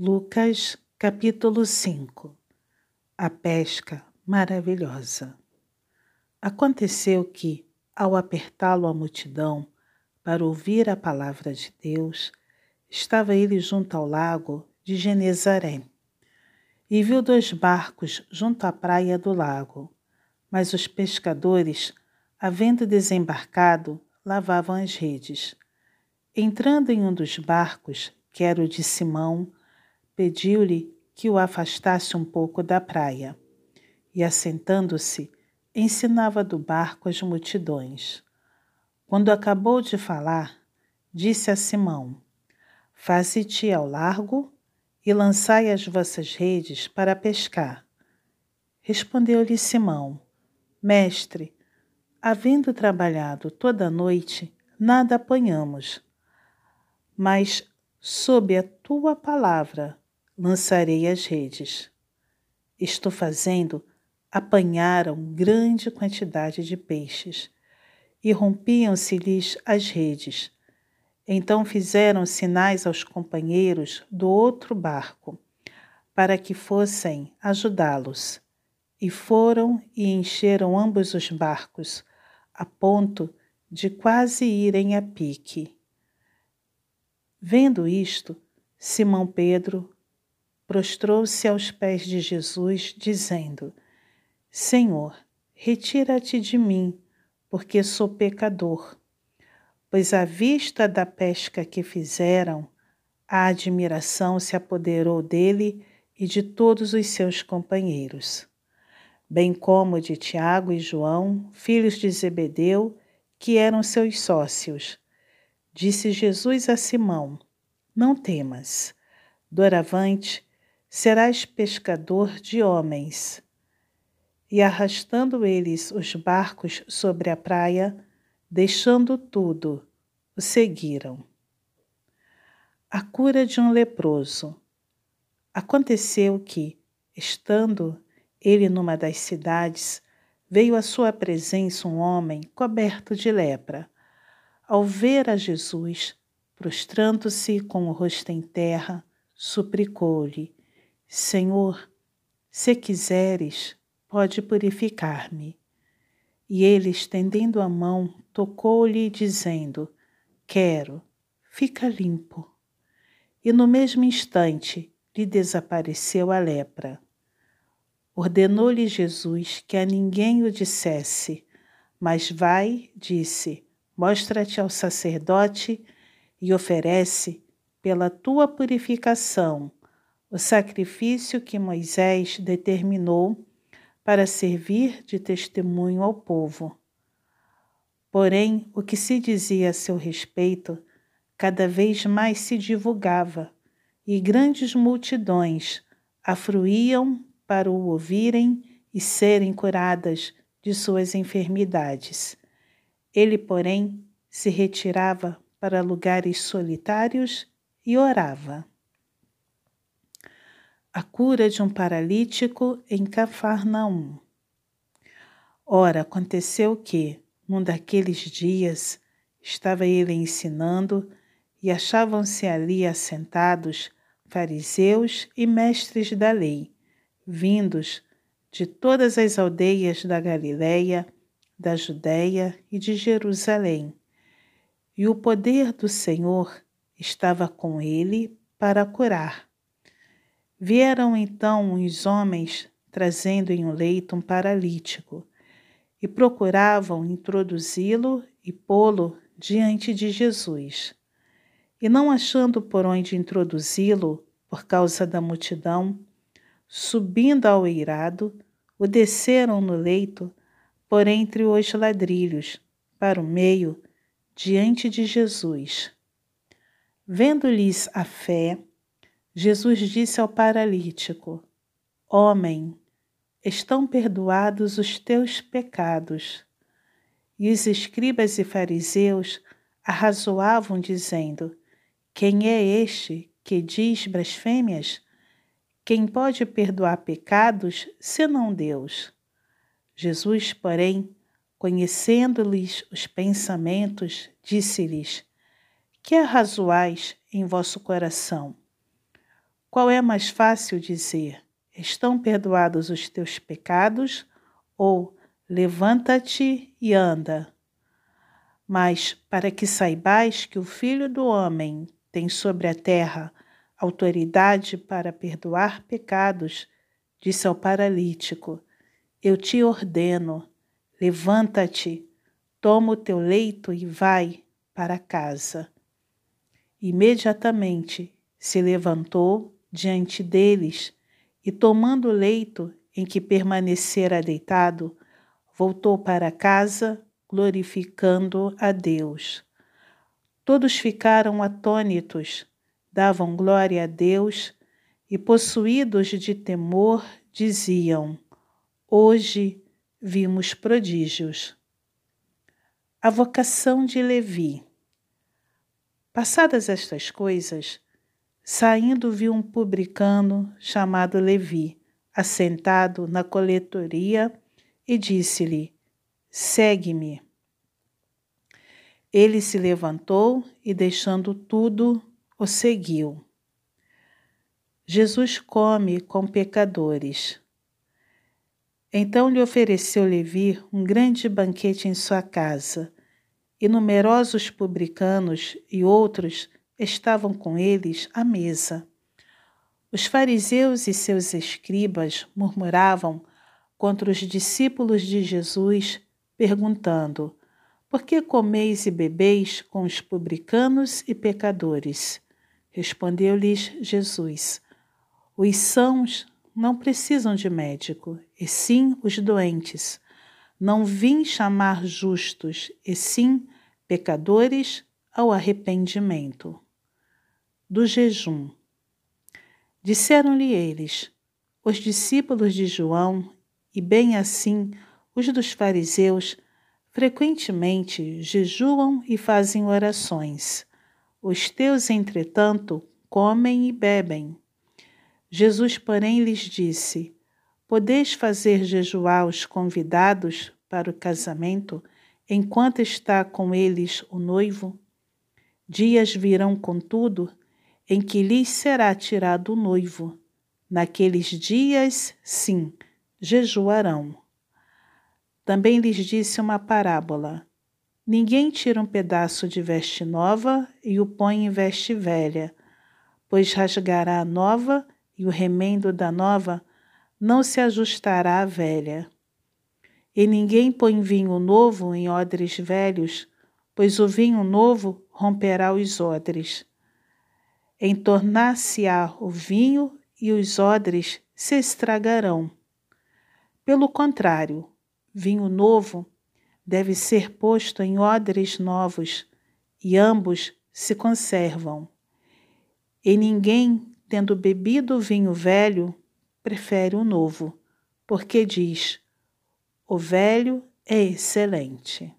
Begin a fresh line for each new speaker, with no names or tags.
Lucas, capítulo 5 A pesca maravilhosa. Aconteceu que, ao apertá-lo a multidão para ouvir a palavra de Deus, estava ele junto ao lago de Genezaré e viu dois barcos junto à praia do lago, mas os pescadores, havendo desembarcado, lavavam as redes. Entrando em um dos barcos, que era o de Simão, pediu-lhe que o afastasse um pouco da praia, e assentando-se, ensinava do barco as multidões. Quando acabou de falar, disse a Simão: Faze-te ao largo e lançai as vossas redes para pescar. Respondeu-lhe Simão: Mestre, havendo trabalhado toda a noite, nada apanhamos. Mas, sob a tua palavra, lançarei as redes. Estou fazendo, apanharam grande quantidade de peixes e rompiam-se-lhes as redes. Então fizeram sinais aos companheiros do outro barco, para que fossem ajudá-los. E foram e encheram ambos os barcos, a ponto de quase irem a pique. Vendo isto, Simão Pedro prostrou-se aos pés de Jesus, dizendo: Senhor, retira-te de mim, porque sou pecador. Pois à vista da pesca que fizeram, a admiração se apoderou dele e de todos os seus companheiros, bem como de Tiago e João, filhos de Zebedeu, que eram seus sócios. Disse Jesus a Simão: Não temas. Doravante, serás pescador de homens. E arrastando eles os barcos sobre a praia, deixando tudo, o seguiram. A cura de um leproso. Aconteceu que, estando ele numa das cidades, veio à sua presença um homem coberto de lepra. Ao ver a Jesus, prostrando-se com o rosto em terra, suplicou-lhe: Senhor, se quiseres, pode purificar-me. E ele, estendendo a mão, tocou-lhe, dizendo: Quero, fica limpo. E no mesmo instante lhe desapareceu a lepra. Ordenou-lhe Jesus que a ninguém o dissesse, mas vai, disse, mostra-te ao sacerdote e oferece, pela tua purificação, o sacrifício que Moisés determinou para servir de testemunho ao povo. Porém, o que se dizia a seu respeito cada vez mais se divulgava, e grandes multidões afluíam para o ouvirem e serem curadas de suas enfermidades. Ele, porém, se retirava para lugares solitários e orava a cura de um paralítico em Cafarnaum. Ora, aconteceu que, num daqueles dias, estava ele ensinando e achavam-se ali assentados fariseus e mestres da lei, vindos de todas as aldeias da Galiléia, da Judéia e de Jerusalém. E o poder do Senhor estava com ele para curar. Vieram então os homens trazendo em um leito um paralítico e procuravam introduzi-lo e pô-lo diante de Jesus. E não achando por onde introduzi-lo, por causa da multidão, subindo ao eirado, o desceram no leito por entre os ladrilhos, para o meio, diante de Jesus. Vendo-lhes a fé, Jesus disse ao paralítico: Homem, estão perdoados os teus pecados. E os escribas e fariseus arrazoavam, dizendo: Quem é este que diz blasfêmias? Quem pode perdoar pecados senão Deus? Jesus, porém, conhecendo-lhes os pensamentos, disse-lhes: Que arrazoais em vosso coração? Qual é mais fácil dizer: Estão perdoados os teus pecados? Ou levanta-te e anda? Mas para que saibais que o Filho do Homem tem sobre a terra autoridade para perdoar pecados, disse ao paralítico: Eu te ordeno, levanta-te, toma o teu leito e vai para casa. Imediatamente se levantou diante deles e, tomando o leito em que permanecera deitado, voltou para casa, glorificando a Deus. Todos ficaram atônitos, davam glória a Deus e, possuídos de temor, diziam: Hoje vimos prodígios. A vocação de Levi. Passadas estas coisas, saindo viu um publicano chamado Levi, assentado na coletoria, e disse-lhe: Segue-me. Ele se levantou e, deixando tudo, o seguiu. Jesus come com pecadores. Então lhe ofereceu Levi um grande banquete em sua casa, e numerosos publicanos e outros estavam com eles à mesa. Os fariseus e seus escribas murmuravam contra os discípulos de Jesus, perguntando: Por que comeis e bebeis com os publicanos e pecadores? Respondeu-lhes Jesus: Os sãos não precisam de médico, e sim os doentes. Não vim chamar justos, e sim pecadores ao arrependimento. Do jejum. Disseram-lhe eles: Os discípulos de João, e bem assim os dos fariseus, frequentemente jejuam e fazem orações. Os teus, entretanto, comem e bebem. Jesus, porém, lhes disse: Podeis fazer jejuar os convidados para o casamento enquanto está com eles o noivo? Dias virão, contudo, em que lhes será tirado o noivo. Naqueles dias, sim, jejuarão. Também lhes disse uma parábola: Ninguém tira um pedaço de veste nova e o põe em veste velha, pois rasgará a nova e o remendo da nova não se ajustará à velha. E ninguém põe vinho novo em odres velhos, pois o vinho novo romperá os odres. Entornar-se-á o vinho e os odres se estragarão. Pelo contrário, vinho novo deve ser posto em odres novos, e ambos se conservam. E ninguém tendo bebido o vinho velho, prefere o novo, porque diz: o velho é excelente.